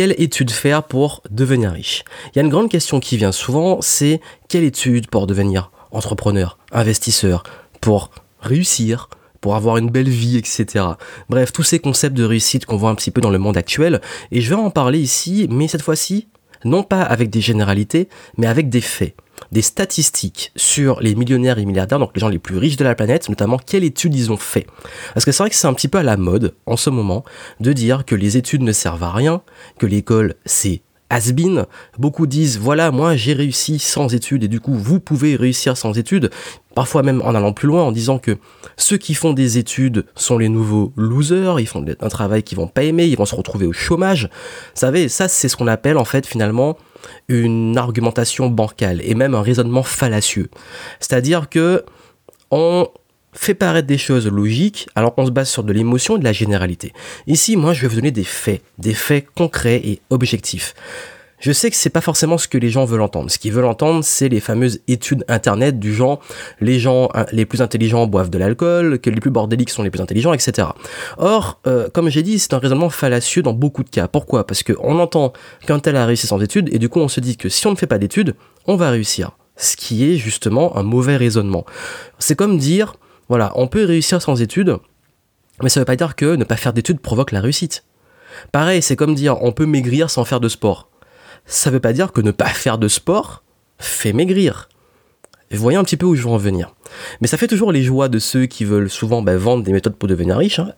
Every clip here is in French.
quelle étude faire pour devenir riche? Il y a une grande question qui vient souvent, c'est quelle étude pour devenir entrepreneur, investisseur, pour réussir, pour avoir une belle vie, etc. Bref, tous ces concepts de réussite qu'on voit un petit peu dans le monde actuel, et je vais en parler ici, mais cette fois-ci, non pas avec des généralités, mais avec des faits des statistiques sur les millionnaires et milliardaires, donc les gens les plus riches de la planète, notamment quelles études ils ont fait. Parce que c'est vrai que c'est un petit peu à la mode en ce moment de dire que les études ne servent à rien, que l'école c'est has been. Beaucoup disent voilà, moi j'ai réussi sans études et du coup vous pouvez réussir sans études. Parfois même en allant plus loin en disant que ceux qui font des études sont les nouveaux losers, ils font un travail qu'ils vont pas aimer, ils vont se retrouver au chômage. Vous savez, ça c'est ce qu'on appelle en fait finalement une argumentation bancale et même un raisonnement fallacieux. C'est-à-dire que on fait paraître des choses logiques alors qu'on se base sur de l'émotion et de la généralité. Ici, moi, je vais vous donner des faits, des faits concrets et objectifs. Je sais que c'est pas forcément ce que les gens veulent entendre. Ce qu'ils veulent entendre, c'est les fameuses études internet du genre les gens les plus intelligents boivent de l'alcool, que les plus bordéliques sont les plus intelligents, etc. Or, euh, comme j'ai dit, c'est un raisonnement fallacieux dans beaucoup de cas. Pourquoi? Parce qu'on entend qu'un tel a réussi sans études et du coup on se dit que si on ne fait pas d'études, on va réussir. Ce qui est justement un mauvais raisonnement. C'est comme dire voilà, on peut réussir sans études, mais ça ne veut pas dire que ne pas faire d'études provoque la réussite. Pareil, c'est comme dire on peut maigrir sans faire de sport. Ça ne veut pas dire que ne pas faire de sport fait maigrir. vous voyez un petit peu où je veux en venir. Mais ça fait toujours les joies de ceux qui veulent souvent bah, vendre des méthodes pour devenir riches, hein,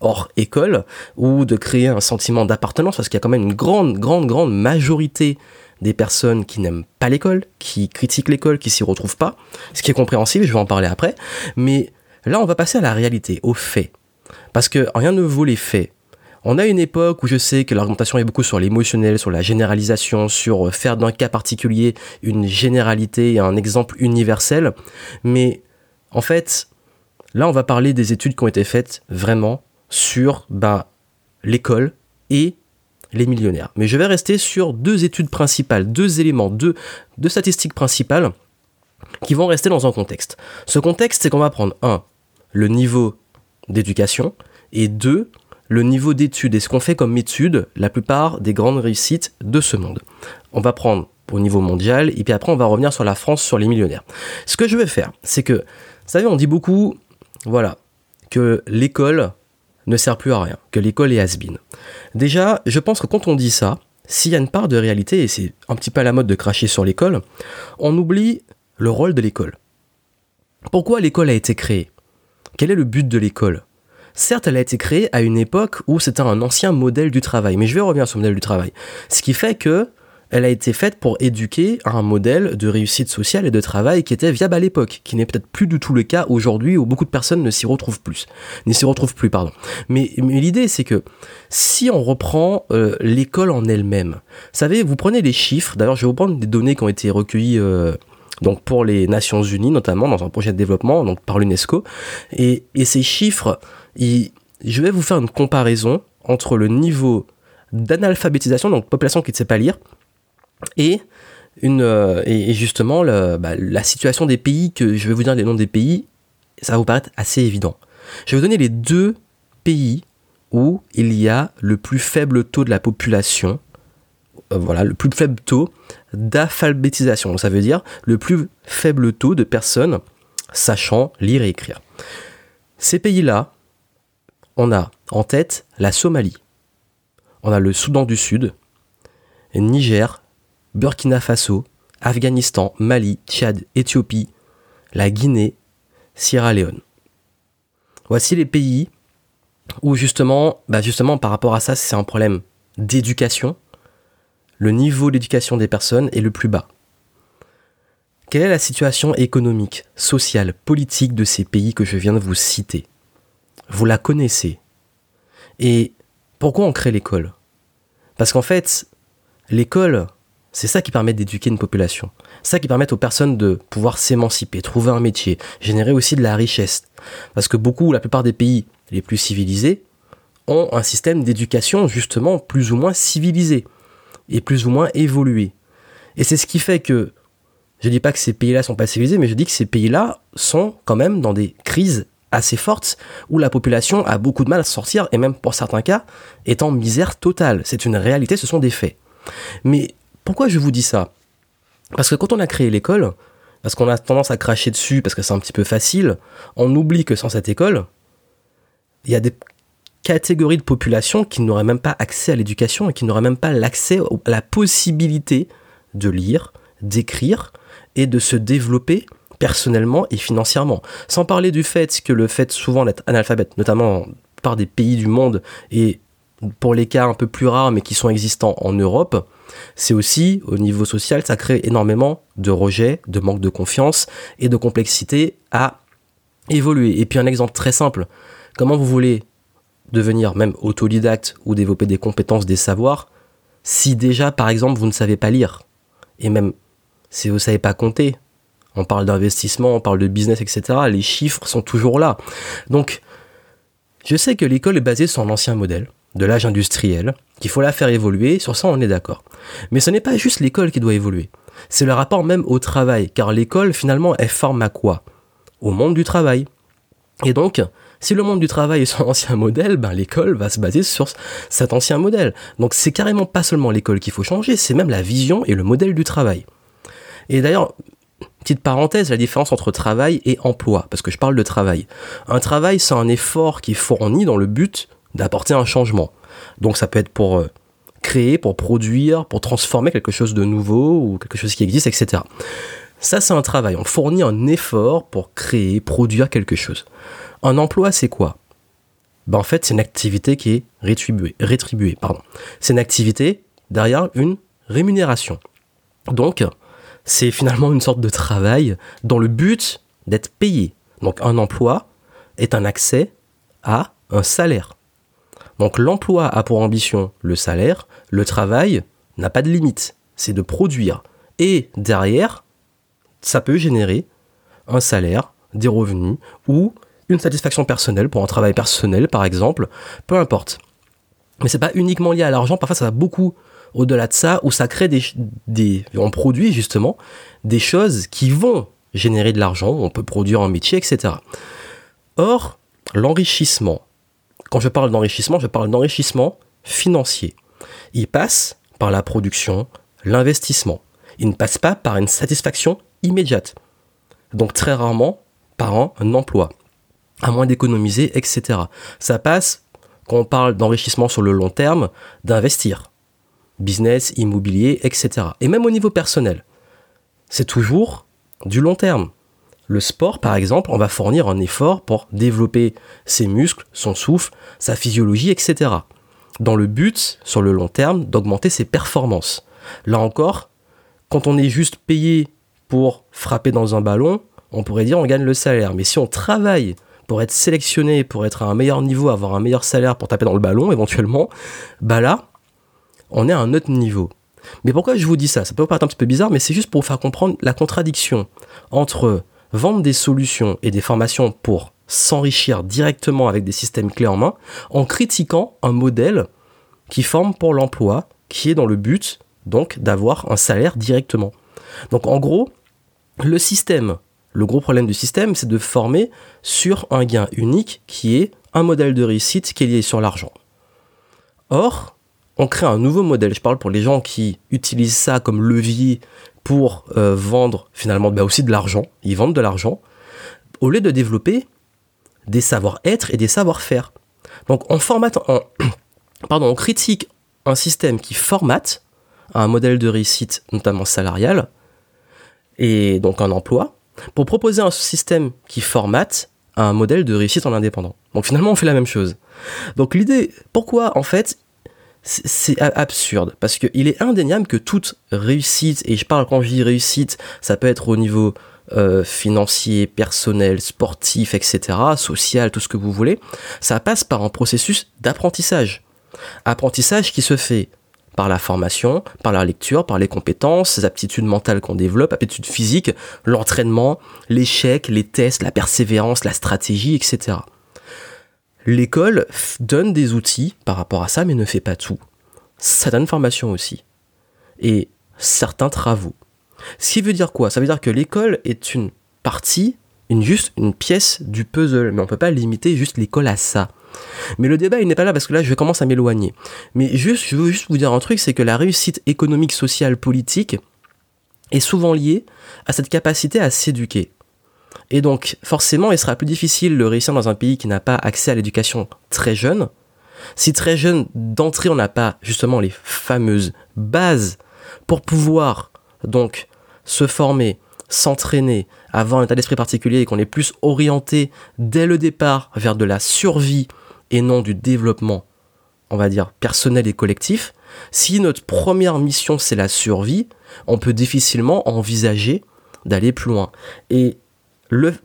hors école, ou de créer un sentiment d'appartenance, parce qu'il y a quand même une grande, grande, grande majorité des personnes qui n'aiment pas l'école, qui critiquent l'école, qui s'y retrouvent pas, ce qui est compréhensible, je vais en parler après, mais là on va passer à la réalité, aux faits. Parce que rien ne vaut les faits. On a une époque où je sais que l'argumentation est beaucoup sur l'émotionnel, sur la généralisation, sur faire d'un cas particulier une généralité et un exemple universel, mais en fait, là on va parler des études qui ont été faites vraiment sur ben, l'école et les millionnaires. Mais je vais rester sur deux études principales, deux éléments, deux, deux statistiques principales qui vont rester dans un contexte. Ce contexte, c'est qu'on va prendre un, le niveau d'éducation, et deux, le niveau d'études et ce qu'on fait comme étude la plupart des grandes réussites de ce monde. On va prendre au niveau mondial et puis après on va revenir sur la France, sur les millionnaires. Ce que je vais faire, c'est que, vous savez, on dit beaucoup, voilà, que l'école ne sert plus à rien, que l'école est has -been. Déjà, je pense que quand on dit ça, s'il y a une part de réalité, et c'est un petit peu la mode de cracher sur l'école, on oublie le rôle de l'école. Pourquoi l'école a été créée? Quel est le but de l'école? Certes, elle a été créée à une époque où c'était un ancien modèle du travail, mais je vais revenir sur le modèle du travail. Ce qui fait que elle a été faite pour éduquer un modèle de réussite sociale et de travail qui était viable à l'époque, qui n'est peut-être plus du tout le cas aujourd'hui où beaucoup de personnes ne s'y retrouvent plus, ne s'y retrouvent plus, pardon. Mais, l'idée c'est que si on reprend euh, l'école en elle-même, savez, vous prenez les chiffres. D'ailleurs, je vais vous prendre des données qui ont été recueillies. Euh, donc pour les Nations Unies notamment dans un projet de développement donc par l'UNESCO et, ces chiffres je vais vous faire une comparaison entre le niveau d'analphabétisation donc population qui ne sait pas lire et, une, euh, justement bah, la situation des pays, que je vais vous dire les noms des pays, ça va vous paraître assez évident. Je vais vous donner les deux pays où il y a le plus faible taux de la population, euh, voilà, le plus faible taux d'alphabétisation. Ça veut dire le plus faible taux de personnes sachant lire et écrire. Ces pays-là, on a en tête la Somalie, on a le Soudan du Sud, Niger, Burkina Faso, Afghanistan, Mali, Tchad, Éthiopie, la Guinée, Sierra Leone. Voici les pays où justement, bah justement par rapport à ça, c'est un problème d'éducation. Le niveau d'éducation des personnes est le plus bas. Quelle est la situation économique, sociale, politique de ces pays que je viens de vous citer? Vous la connaissez. Et pourquoi on crée l'école? Parce qu'en fait, l'école, c'est ça qui permet d'éduquer une population. Ça qui permet aux personnes de pouvoir s'émanciper, trouver un métier, générer aussi de la richesse. Parce que beaucoup, la plupart des pays les plus civilisés, ont un système d'éducation justement plus ou moins civilisé et plus ou moins évolué. Et c'est ce qui fait que, je dis pas que ces pays-là sont pas civilisés, mais je dis que ces pays-là sont quand même dans des crises assez forte où la population a beaucoup de mal à sortir et même pour certains cas est en misère totale. C'est une réalité, ce sont des faits. Mais pourquoi je vous dis ça? Parce que quand on a créé l'école, parce qu'on a tendance à cracher dessus parce que c'est un petit peu facile, on oublie que sans cette école, il y a des catégories de population qui n'auraient même pas accès à l'éducation et qui n'auraient même pas l'accès à la possibilité de lire, d'écrire et de se développer personnellement et financièrement. Sans parler du fait que le fait souvent d'être analphabète, notamment par des pays du monde et pour les cas un peu plus rares mais qui sont existants en Europe, c'est aussi au niveau social, ça crée énormément de rejet, de manque de confiance et de complexité à évoluer. Et puis un exemple très simple, comment vous voulez devenir même autodidacte ou développer des compétences, des savoirs, si déjà par exemple vous ne savez pas lire et même si vous ne savez pas compter, on parle d'investissement, on parle de business, etc. Les chiffres sont toujours là. Donc, je sais que l'école est basée sur un ancien modèle de l'âge industriel, qu'il faut la faire évoluer, sur ça on est d'accord. Mais ce n'est pas juste l'école qui doit évoluer, c'est le rapport même au travail, car l'école finalement elle forme à quoi? Au monde du travail. Et donc, si le monde du travail est son ancien modèle, ben l'école va se baser sur cet ancien modèle. Donc c'est carrément pas seulement l'école qu'il faut changer, c'est même la vision et le modèle du travail. Et d'ailleurs, petite parenthèse, la différence entre travail et emploi, parce que je parle de travail. Un travail, c'est un effort qui est fourni dans le but d'apporter un changement. Donc ça peut être pour euh, créer, pour produire, pour transformer quelque chose de nouveau ou quelque chose qui existe, etc. Ça, c'est un travail. On fournit un effort pour créer, produire quelque chose. Un emploi, c'est quoi? Ben, En fait, c'est une activité qui est rétribuée. rétribuée pardon. C'est une activité derrière une rémunération. Donc, c'est finalement une sorte de travail dans le but d'être payé. Donc, un emploi est un accès à un salaire. Donc l'emploi a pour ambition le salaire, le travail n'a pas de limite, c'est de produire. Et derrière, ça peut générer un salaire, des revenus ou une satisfaction personnelle pour un travail personnel par exemple, peu importe. Mais c'est pas uniquement lié à l'argent, parfois ça va beaucoup au-delà de ça, où ça crée des, des, on produit justement des choses qui vont générer de l'argent, on peut produire un métier, etc. Or, l'enrichissement, quand je parle d'enrichissement, je parle d'enrichissement financier. Il passe par la production, l'investissement. Il ne passe pas par une satisfaction immédiate. Donc très rarement par un, emploi, à moins d'économiser, etc. Ça passe, quand on parle d'enrichissement sur le long terme, d'investir. Business, immobilier, etc. Et même au niveau personnel. C'est toujours du long terme. Le sport, par exemple, on va fournir un effort pour développer ses muscles, son souffle, sa physiologie, etc. Dans le but, sur le long terme, d'augmenter ses performances. Là encore, quand on est juste payé pour frapper dans un ballon, on pourrait dire on gagne le salaire. Mais si on travaille pour être sélectionné, pour être à un meilleur niveau, avoir un meilleur salaire pour taper dans le ballon éventuellement, bah là, on est à un autre niveau. Mais pourquoi je vous dis ça? Ça peut paraître un petit peu bizarre, mais c'est juste pour vous faire comprendre la contradiction entre vendre des solutions et des formations pour s'enrichir directement avec des systèmes clés en main en critiquant un modèle qui forme pour l'emploi, qui est dans le but donc d'avoir un salaire directement. Donc en gros, le système, le gros problème du système, c'est de former sur un gain unique qui est un modèle de réussite qui est lié sur l'argent. Or, on crée un nouveau modèle. Je parle pour les gens qui utilisent ça comme levier pour euh, vendre finalement bah, aussi de l'argent. Ils vendent de l'argent au lieu de développer des savoir-être et des savoir-faire. Donc on formate, pardon, on critique un système qui formate un modèle de réussite, notamment salarial, et donc un emploi, pour proposer un système qui formate un modèle de réussite en indépendant. Donc finalement, on fait la même chose. Donc l'idée, pourquoi en fait c'est absurde parce qu'il est indéniable que toute réussite, et je parle quand je dis réussite, ça peut être au niveau euh, financier, personnel, sportif, etc., social, tout ce que vous voulez, ça passe par un processus d'apprentissage. Apprentissage qui se fait par la formation, par la lecture, par les compétences, les aptitudes mentales qu'on développe, aptitudes physiques, l'entraînement, l'échec, les tests, la persévérance, la stratégie, etc. L'école donne des outils par rapport à ça, mais ne fait pas tout. Ça donne formation aussi. Et certains travaux. Ce qui veut dire quoi? Ça veut dire que l'école est une partie, une, juste une pièce du puzzle, mais on peut pas limiter juste l'école à ça. Mais le débat, il n'est pas là parce que là, je commence à m'éloigner. Mais juste, je veux juste vous dire un truc, c'est que la réussite économique, sociale, politique est souvent liée à cette capacité à s'éduquer. Et donc, forcément, il sera plus difficile de réussir dans un pays qui n'a pas accès à l'éducation très jeune. Si très jeune, d'entrée, on n'a pas justement les fameuses bases pour pouvoir donc se former, s'entraîner, avoir un état d'esprit particulier et qu'on est plus orienté dès le départ vers de la survie et non du développement, on va dire, personnel et collectif, si notre première mission c'est la survie, on peut difficilement envisager d'aller plus loin. Et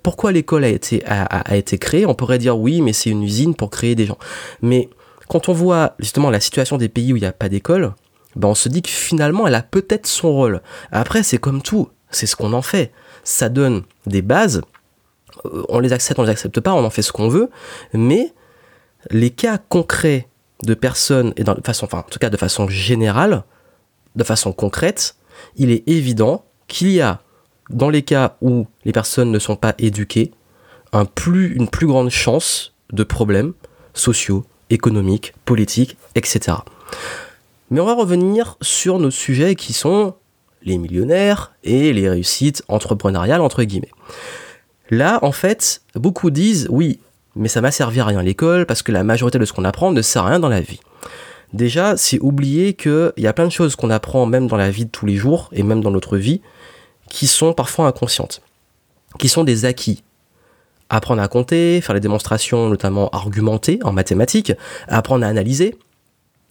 pourquoi l'école a été, créée? On pourrait dire oui, mais c'est une usine pour créer des gens. Mais quand on voit justement la situation des pays où il n'y a pas d'école, ben on se dit que finalement elle a peut-être son rôle. Après, c'est comme tout, c'est ce qu'on en fait. Ça donne des bases, euh, on les accepte, on les accepte pas, on en fait ce qu'on veut, mais les cas concrets de personnes, et de enfin, en tout cas de façon générale, de façon concrète, il est évident qu'il y a, dans les cas où les personnes ne sont pas éduquées, une plus grande chance de problèmes sociaux, économiques, politiques, etc. Mais on va revenir sur nos sujets qui sont les millionnaires et les réussites entrepreneuriales, entre guillemets. Là, en fait, beaucoup disent, oui, mais ça m'a servi à rien l'école parce que la majorité de ce qu'on apprend ne sert à rien dans la vie. Déjà, c'est oublier qu'il y a plein de choses qu'on apprend même dans la vie de tous les jours et même dans notre vie qui sont parfois inconscientes, qui sont des acquis. Apprendre à compter, faire les démonstrations notamment argumentées en mathématiques, apprendre à analyser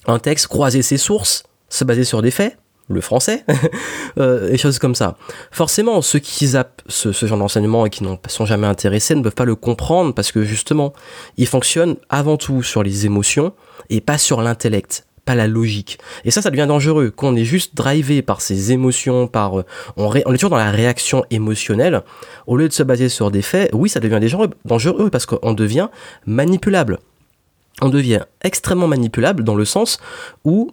un texte, croiser ses sources, se baser sur des faits, le français, euh, et choses comme ça. Forcément, ceux qui zappent ce, genre d'enseignement et qui n'en sont jamais intéressés ne peuvent pas le comprendre parce que justement, il fonctionne avant tout sur les émotions et pas sur l'intellect pas la logique. Et ça, ça devient dangereux. Quand on est juste drivé par ses émotions, par, euh, on, est toujours dans la réaction émotionnelle, au lieu de se baser sur des faits, oui, ça devient dangereux parce qu'on devient manipulable. On devient extrêmement manipulable dans le sens où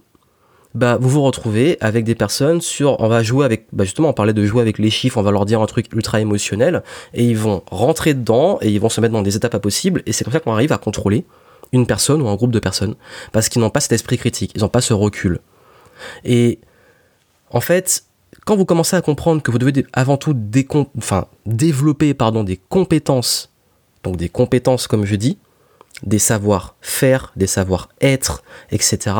bah, vous vous retrouvez avec des personnes sur, on va jouer avec, bah justement, on parlait de jouer avec les chiffres, on va leur dire un truc ultra émotionnel, et ils vont rentrer dedans, et ils vont se mettre dans des étapes impossibles, et c'est comme ça qu'on arrive à contrôler une personne ou un groupe de personnes, parce qu'ils n'ont pas cet esprit critique, ils n'ont pas ce recul. Et en fait, quand vous commencez à comprendre que vous devez avant tout développer pardon, des compétences, donc des compétences comme je dis, des savoirs faire, des savoirs être, etc.,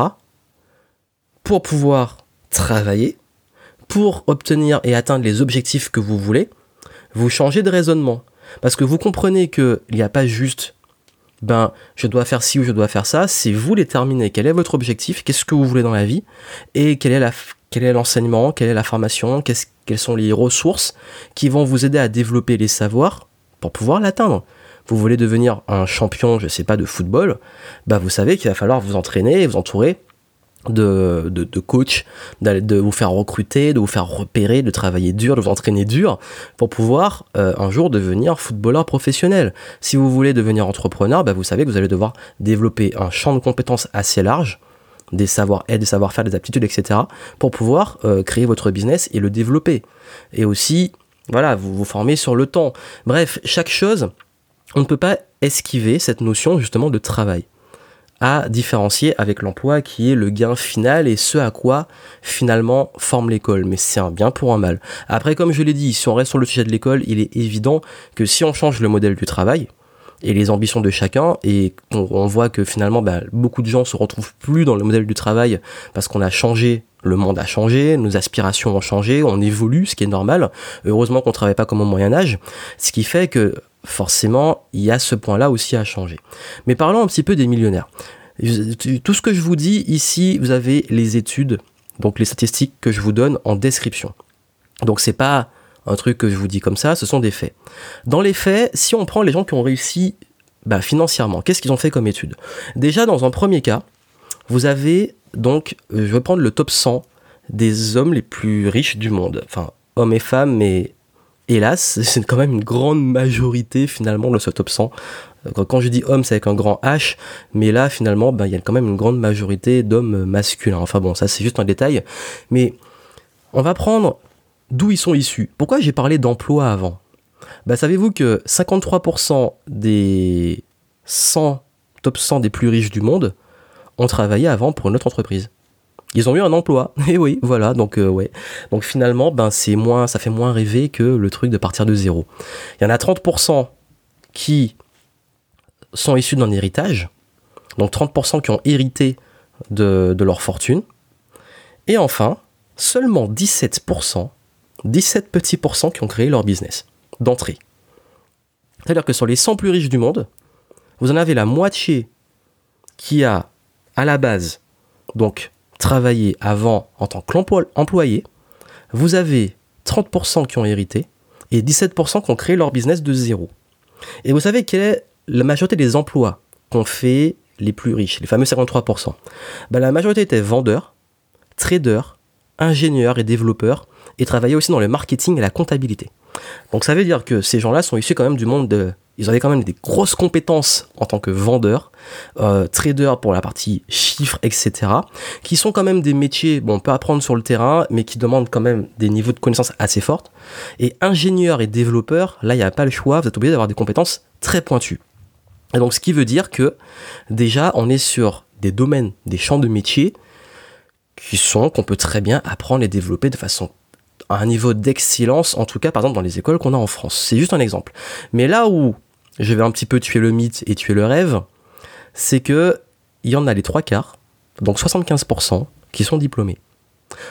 pour pouvoir travailler, pour obtenir et atteindre les objectifs que vous voulez, vous changez de raisonnement. Parce que vous comprenez qu'il n'y a pas juste, ben, je dois faire ci ou je dois faire ça, c'est vous déterminer quel est votre objectif, qu'est-ce que vous voulez dans la vie, et quel est, l'enseignement, quelle est la formation, quelles sont les ressources qui vont vous aider à développer les savoirs pour pouvoir l'atteindre. Vous voulez devenir un champion, je sais pas, de football, ben vous savez qu'il va falloir vous entraîner et vous entourer de, de, de coach, de vous faire recruter, de vous faire repérer, de travailler dur, de vous entraîner dur pour pouvoir euh, un jour devenir footballeur professionnel. Si vous voulez devenir entrepreneur, bah vous savez que vous allez devoir développer un champ de compétences assez large, des savoir-être, des savoir-faire, des aptitudes, etc. pour pouvoir euh, créer votre business et le développer. Et aussi, voilà, vous vous formez sur le temps. Bref, chaque chose, on ne peut pas esquiver cette notion justement de travail à différencier avec l'emploi qui est le gain final et ce à quoi finalement forme l'école. Mais c'est un bien pour un mal. Après, comme je l'ai dit, si on reste sur le sujet de l'école, il est évident que si on change le modèle du travail, et les ambitions de chacun et on, voit que finalement bah, beaucoup de gens se retrouvent plus dans le modèle du travail parce qu'on a changé le monde a changé, nos aspirations ont changé, on évolue, ce qui est normal. Heureusement qu'on ne travaille pas comme au Moyen Âge, ce qui fait que forcément, il y a ce point-là aussi à changer. Mais parlons un petit peu des millionnaires. Tout ce que je vous dis ici, vous avez les études, donc les statistiques que je vous donne en description. Donc c'est pas un truc que je vous dis comme ça, ce sont des faits. Dans les faits, si on prend les gens qui ont réussi bah, financièrement, qu'est-ce qu'ils ont fait comme études? Déjà, dans un premier cas, vous avez donc, je vais prendre le top 100 des hommes les plus riches du monde. Enfin, hommes et femmes, mais hélas, c'est quand même une grande majorité finalement de ce top 100. Euh, quand je dis homme, c'est avec un grand H, mais là finalement, ben, il y a quand même une grande majorité d'hommes masculins. Enfin bon, ça c'est juste un détail. Mais on va prendre d'où ils sont issus. Pourquoi j'ai parlé d'emploi avant? Bah, savez-vous que 53% des 100 top 100 des plus riches du monde ont travaillé avant pour une autre entreprise? Ils ont eu un emploi. Et oui, voilà. Donc euh, ouais. Donc finalement, ben c'est moins, ça fait moins rêver que le truc de partir de zéro. Il y en a 30% qui sont issus d'un héritage. Donc 30% qui ont hérité de, de leur fortune. Et enfin, seulement 17%, 17 petits pourcents qui ont créé leur business d'entrée. C'est-à-dire que sur les 100 plus riches du monde, vous en avez la moitié qui a, à la base, donc travaillé avant en tant qu'employé. Vous avez 30% qui ont hérité et 17% qui ont créé leur business de zéro. Et vous savez quelle est la majorité des emplois qu'ont fait les plus riches, les fameux 53% ben, La majorité était vendeurs, traders, ingénieurs et développeurs et travaillaient aussi dans le marketing et la comptabilité. Donc ça veut dire que ces gens-là sont issus quand même du monde de... Ils avaient quand même des grosses compétences en tant que vendeurs, euh, traders pour la partie chiffres, etc. Qui sont quand même des métiers, bon, on peut apprendre sur le terrain, mais qui demandent quand même des niveaux de connaissances assez fortes. Et ingénieurs et développeurs, là, il n'y a pas le choix, vous êtes obligé d'avoir des compétences très pointues. Et donc ce qui veut dire que déjà, on est sur des domaines, des champs de métiers qui sont, qu'on peut très bien apprendre et développer de façon à un niveau d'excellence, en tout cas par exemple dans les écoles qu'on a en France. C'est juste un exemple. Mais là où je vais un petit peu tuer le mythe et tuer le rêve, c'est que il y en a les trois quarts, donc 75%, qui sont diplômés.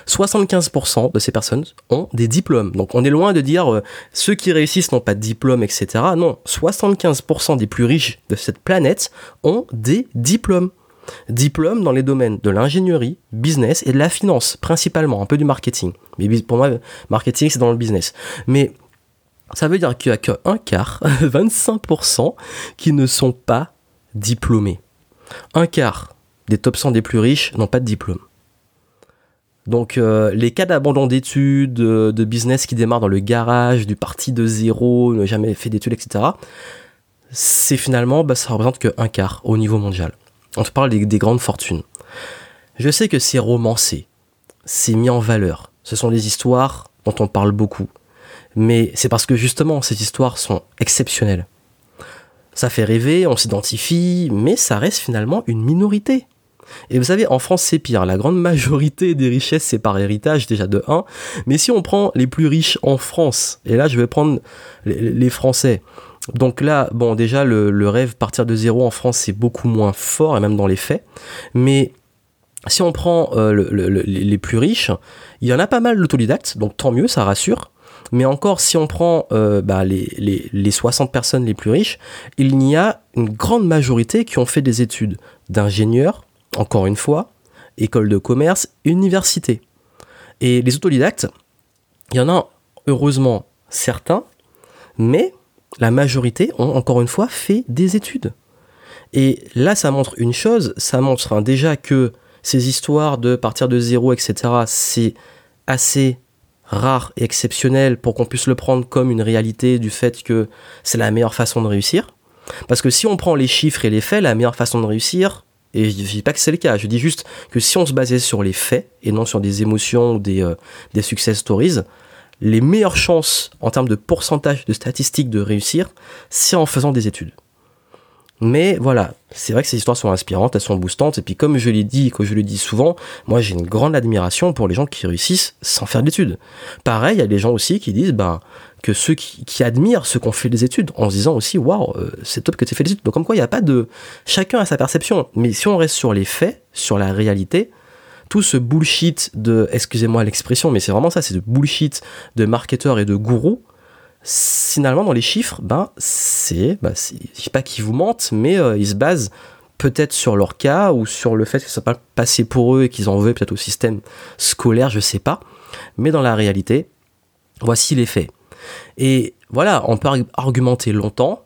75% de ces personnes ont des diplômes. Donc on est loin de dire euh, ceux qui réussissent n'ont pas de diplôme, etc. Non, 75% des plus riches de cette planète ont des diplômes. Diplôme dans les domaines de l'ingénierie, business et de la finance, principalement, un peu du marketing. Mais pour moi, marketing, c'est dans le business. Mais ça veut dire qu'il n'y a qu'un quart, 25%, qui ne sont pas diplômés. Un quart des top 100 des plus riches n'ont pas de diplôme. Donc euh, les cas d'abandon d'études, de business qui démarrent dans le garage, du parti de zéro, ne jamais fait d'études, etc., c'est finalement, bah, ça représente qu'un quart au niveau mondial. On te parle des, grandes fortunes. Je sais que c'est romancé, c'est mis en valeur. Ce sont des histoires dont on parle beaucoup. Mais c'est parce que justement, ces histoires sont exceptionnelles. Ça fait rêver, on s'identifie, mais ça reste finalement une minorité. Et vous savez, en France, c'est pire. La grande majorité des richesses, c'est par héritage, déjà de 1. Mais si on prend les plus riches en France, et là, je vais prendre les Français, donc là, bon, déjà, le, rêve partir de zéro en France, c'est beaucoup moins fort, et même dans les faits. Mais si on prend euh, les plus riches, il y en a pas mal d'autodidactes, donc tant mieux, ça rassure. Mais encore, si on prend euh, bah, les, les 60 personnes les plus riches, il y a une grande majorité qui ont fait des études d'ingénieur, encore une fois, école de commerce, université. Et les autodidactes, il y en a heureusement certains, mais la majorité ont encore une fois fait des études. Et là, ça montre une chose, ça montre déjà que ces histoires de partir de zéro, etc., c'est assez rare et exceptionnel pour qu'on puisse le prendre comme une réalité du fait que c'est la meilleure façon de réussir. Parce que si on prend les chiffres et les faits, la meilleure façon de réussir, et je dis pas que c'est le cas, je dis juste que si on se basait sur les faits et non sur des émotions ou des, euh, des success stories, les meilleures chances en termes de pourcentage de statistiques de réussir, c'est en faisant des études. Mais voilà, c'est vrai que ces histoires sont inspirantes, elles sont boostantes, et puis comme je l'ai dit, que je le dis souvent, moi j'ai une grande admiration pour les gens qui réussissent sans faire d'études. Pareil, il y a des gens aussi qui disent ben, que ceux qui, admirent ceux qui ont fait des études, en se disant aussi, waouh, euh, c'est top que tu aies fait des études. Donc comme quoi, il n'y a pas de... Chacun a sa perception, mais si on reste sur les faits, sur la réalité, tout ce bullshit de, excusez-moi l'expression, mais c'est vraiment ça, c'est de bullshit de marketeurs et de gourous, finalement dans les chiffres, ben c'est, ben, je sais pas qu'ils vous mentent, mais euh, ils se basent peut-être sur leur cas ou sur le fait que ça pas passé pour eux et qu'ils en veulent peut-être au système scolaire, je sais pas. Mais dans la réalité, voici les faits. Et voilà, on peut argumenter longtemps,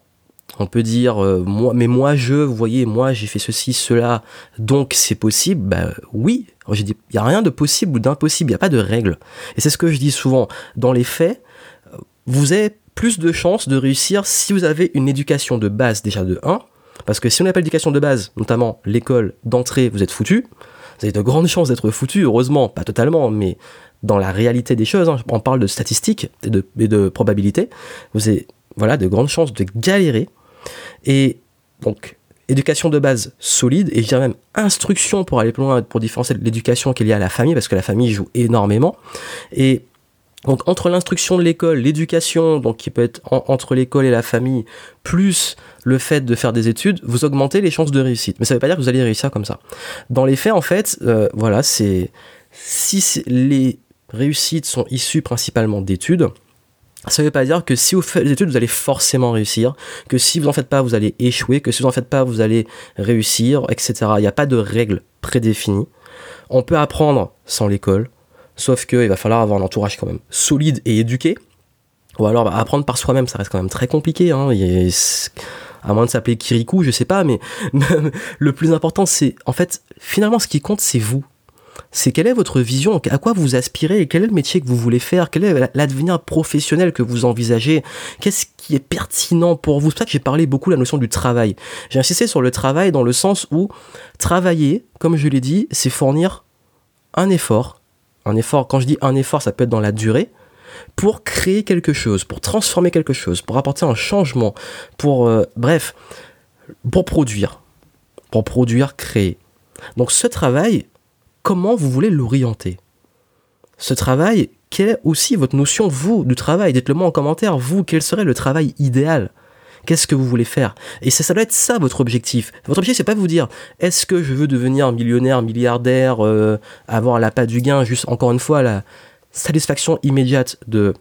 on peut dire, euh, moi, mais moi je, vous voyez, moi j'ai fait ceci, cela, donc c'est possible. Bah oui, j'ai dit, il n'y a rien de possible ou d'impossible, il n'y a pas de règle. Et c'est ce que je dis souvent. Dans les faits, vous avez plus de chances de réussir si vous avez une éducation de base déjà de 1. Parce que si on n'a pas l'éducation de base, notamment l'école d'entrée, vous êtes foutu. Vous avez de grandes chances d'être foutu, heureusement, pas totalement, mais dans la réalité des choses, hein, on parle de statistiques et de, probabilités, vous avez voilà, de grandes chances de galérer. Et donc, éducation de base solide, et je dirais même instruction pour aller plus loin, pour différencier l'éducation qui est liée à la famille, parce que la famille joue énormément. Et donc entre l'instruction de l'école, l'éducation, donc qui peut être entre l'école et la famille, plus le fait de faire des études, vous augmentez les chances de réussite. Mais ça ne veut pas dire que vous allez réussir comme ça. Dans les faits, en fait, euh, voilà, c'est si les réussites sont issues principalement d'études, ça ne veut pas dire que si vous faites des études, vous allez forcément réussir, que si vous n'en faites pas, vous allez échouer, que si vous n'en faites pas, vous allez réussir, etc. Il n'y a pas de règles prédéfinies. On peut apprendre sans l'école, sauf qu'il va falloir avoir un entourage quand même solide et éduqué. Ou alors bah, apprendre par soi-même, ça reste quand même très compliqué. Hein. à moins de s'appeler Kirikou, je sais pas, mais le plus important, c'est en fait, finalement, ce qui compte, c'est vous c'est quelle est votre vision, à quoi vous aspirez, quel est le métier que vous voulez faire, quel est l'avenir professionnel que vous envisagez, qu'est-ce qui est pertinent pour vous. C'est pour ça que j'ai parlé beaucoup de la notion du travail. J'ai insisté sur le travail dans le sens où travailler, comme je l'ai dit, c'est fournir un effort. Un effort, quand je dis un effort, ça peut être dans la durée, pour créer quelque chose, pour transformer quelque chose, pour apporter un changement, pour, euh, bref, pour produire. Pour produire, créer. Donc ce travail, comment vous voulez l'orienter? Ce travail, quelle est aussi votre notion, vous, du travail? Dites-le moi en commentaire, vous, quel serait le travail idéal? Qu'est-ce que vous voulez faire? Et ça, ça doit être ça votre objectif. Votre objectif, c'est pas vous dire est-ce que je veux devenir millionnaire, milliardaire, euh, avoir la pas du gain, juste encore une fois la satisfaction immédiate de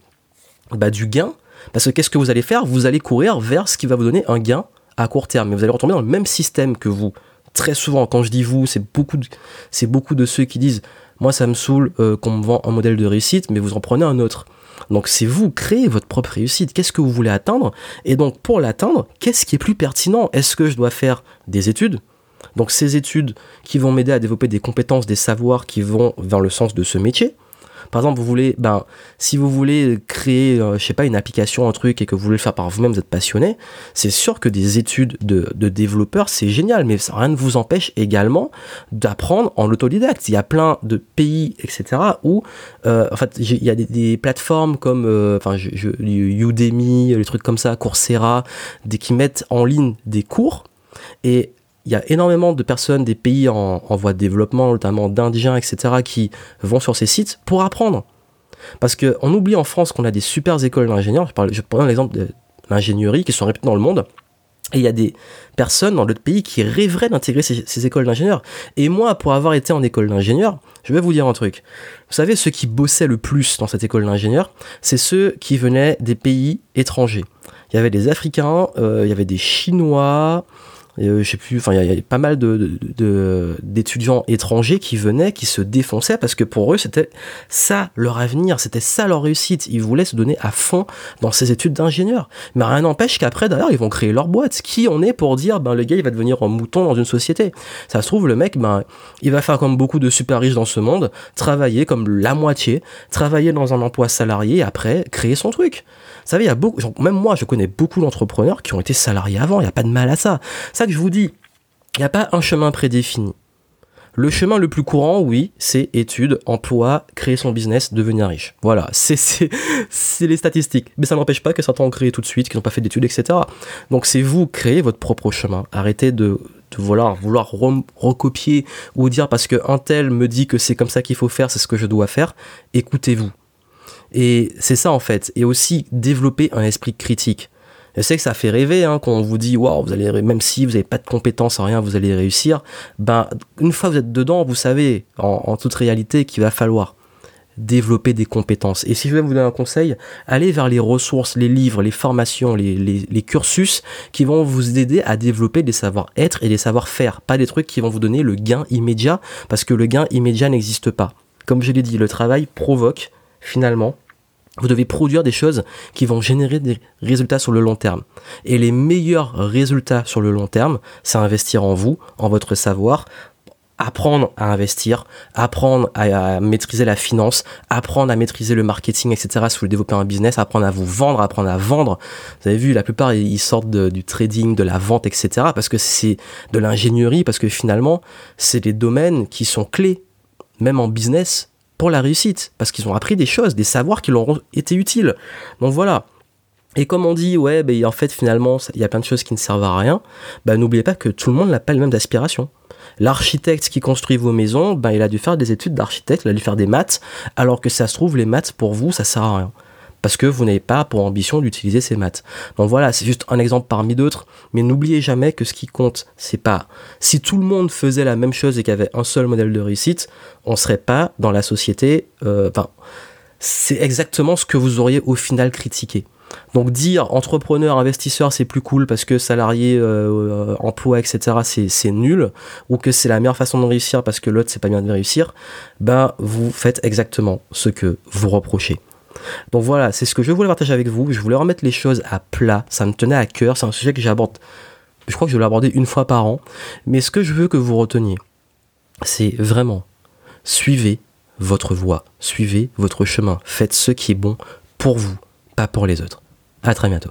bah, du gain? Parce que qu'est-ce que vous allez faire? Vous allez courir vers ce qui va vous donner un gain à court terme. Mais vous allez retomber dans le même système que vous très souvent, quand je dis vous, c'est beaucoup, de, beaucoup de ceux qui disent Moi, ça me saoule euh, qu'on me vend un modèle de réussite, mais vous en prenez un autre. Donc, c'est vous, créez votre propre réussite. Qu'est-ce que vous voulez atteindre? Et donc, pour l'atteindre, qu'est-ce qui est plus pertinent? Est-ce que je dois faire des études? Donc ces études qui vont m'aider à développer des compétences, des savoirs qui vont vers le sens de ce métier, par exemple, vous voulez, ben, si vous voulez créer, euh, je sais pas, une application, un truc, et que vous voulez le faire par vous-même, vous êtes passionné, c'est sûr que des études de, de développeurs, c'est génial, mais rien ne vous empêche également d'apprendre en autodidacte. Il y a plein de pays, etc., où, euh, en fait, il y a des, plateformes comme, euh, enfin, Udemy, les trucs comme ça, Coursera, des, qui mettent en ligne des cours, et il y a énormément de personnes des pays en, voie de développement, notamment d'Indiens, etc., qui vont sur ces sites pour apprendre. Parce qu'on oublie en France qu'on a des super écoles d'ingénieurs. Je, prends l'exemple de l'ingénierie qui sont réputées dans le monde. Et il y a des personnes dans d'autres pays qui rêveraient d'intégrer ces, écoles d'ingénieurs. Et moi, pour avoir été en école d'ingénieur, je vais vous dire un truc. Vous savez, ceux qui bossaient le plus dans cette école d'ingénieur, c'est ceux qui venaient des pays étrangers. Il y avait des Africains, euh, il y avait des Chinois, sais plus, enfin, il y, pas mal de, d'étudiants étrangers qui venaient, qui se défonçaient parce que pour eux, c'était ça leur avenir, c'était ça leur réussite. Ils voulaient se donner à fond dans ces études d'ingénieur. Mais rien n'empêche qu'après, d'ailleurs, ils vont créer leur boîte. Qui on est pour dire, ben, le gars, il va devenir un mouton dans une société? Ça se trouve, le mec, ben, il va faire comme beaucoup de super riches dans ce monde, travailler comme la moitié, travailler dans un emploi salarié, et après, créer son truc. Vous savez, il y a beaucoup, même moi, je connais beaucoup d'entrepreneurs qui ont été salariés avant. Il n'y a pas de mal à ça. Ça que je vous dis, il n'y a pas un chemin prédéfini. Le chemin le plus courant, oui, c'est études, emploi, créer son business, devenir riche. Voilà, c'est les statistiques. Mais ça n'empêche pas que certains ont créé tout de suite, qui n'ont pas fait d'études, etc. Donc c'est vous, créez votre propre chemin. Arrêtez de, vouloir, vouloir recopier ou dire parce qu'un tel me dit que c'est comme ça qu'il faut faire, c'est ce que je dois faire. Écoutez-vous. Et c'est ça en fait. Et aussi développer un esprit critique. Je sais que ça fait rêver hein, quand on vous dit waouh, vous allez même si vous n'avez pas de compétences en rien, vous allez réussir. Ben une fois que vous êtes dedans, vous savez en, toute réalité qu'il va falloir développer des compétences. Et si je vais vous donner un conseil, allez vers les ressources, les livres, les formations, les, les cursus qui vont vous aider à développer des savoir-être et des savoir-faire, pas des trucs qui vont vous donner le gain immédiat, parce que le gain immédiat n'existe pas. Comme je l'ai dit, le travail provoque finalement, vous devez produire des choses qui vont générer des résultats sur le long terme. Et les meilleurs résultats sur le long terme, c'est investir en vous, en votre savoir, apprendre à investir, apprendre à, maîtriser la finance, apprendre à maîtriser le marketing, etc. Si vous voulez développer un business, apprendre à vous vendre, apprendre à vendre. Vous avez vu, la plupart, ils sortent du trading, de la vente, etc. Parce que c'est de l'ingénierie, parce que finalement, c'est des domaines qui sont clés, même en business, pour la réussite, parce qu'ils ont appris des choses, des savoirs qui leur ont été utiles. Donc voilà. Et comme on dit, ouais, ben, en fait, finalement, il y a plein de choses qui ne servent à rien, bah, n'oubliez pas que tout le monde n'a pas le même d'aspiration. L'architecte qui construit vos maisons, ben, il a dû faire des études d'architecte, il a dû faire des maths, alors que ça se trouve, les maths, pour vous, ça sert à rien parce que vous n'avez pas pour ambition d'utiliser ces maths. Donc voilà, c'est juste un exemple parmi d'autres, mais n'oubliez jamais que ce qui compte, c'est pas si tout le monde faisait la même chose et qu'il y avait un seul modèle de réussite, on serait pas dans la société. Euh, c'est exactement ce que vous auriez au final critiqué. Donc dire entrepreneur, investisseur, c'est plus cool parce que salarié, euh, emploi, etc., c'est nul, ou que c'est la meilleure façon de réussir parce que l'autre, c'est pas bien de réussir, ben vous faites exactement ce que vous reprochez. Donc voilà, c'est ce que je voulais partager avec vous. Je voulais remettre les choses à plat. Ça me tenait à cœur. C'est un sujet que j'aborde. Je crois que je vais l'aborder une fois par an. Mais ce que je veux que vous reteniez, c'est vraiment suivez votre voie, suivez votre chemin. Faites ce qui est bon pour vous, pas pour les autres. À très bientôt.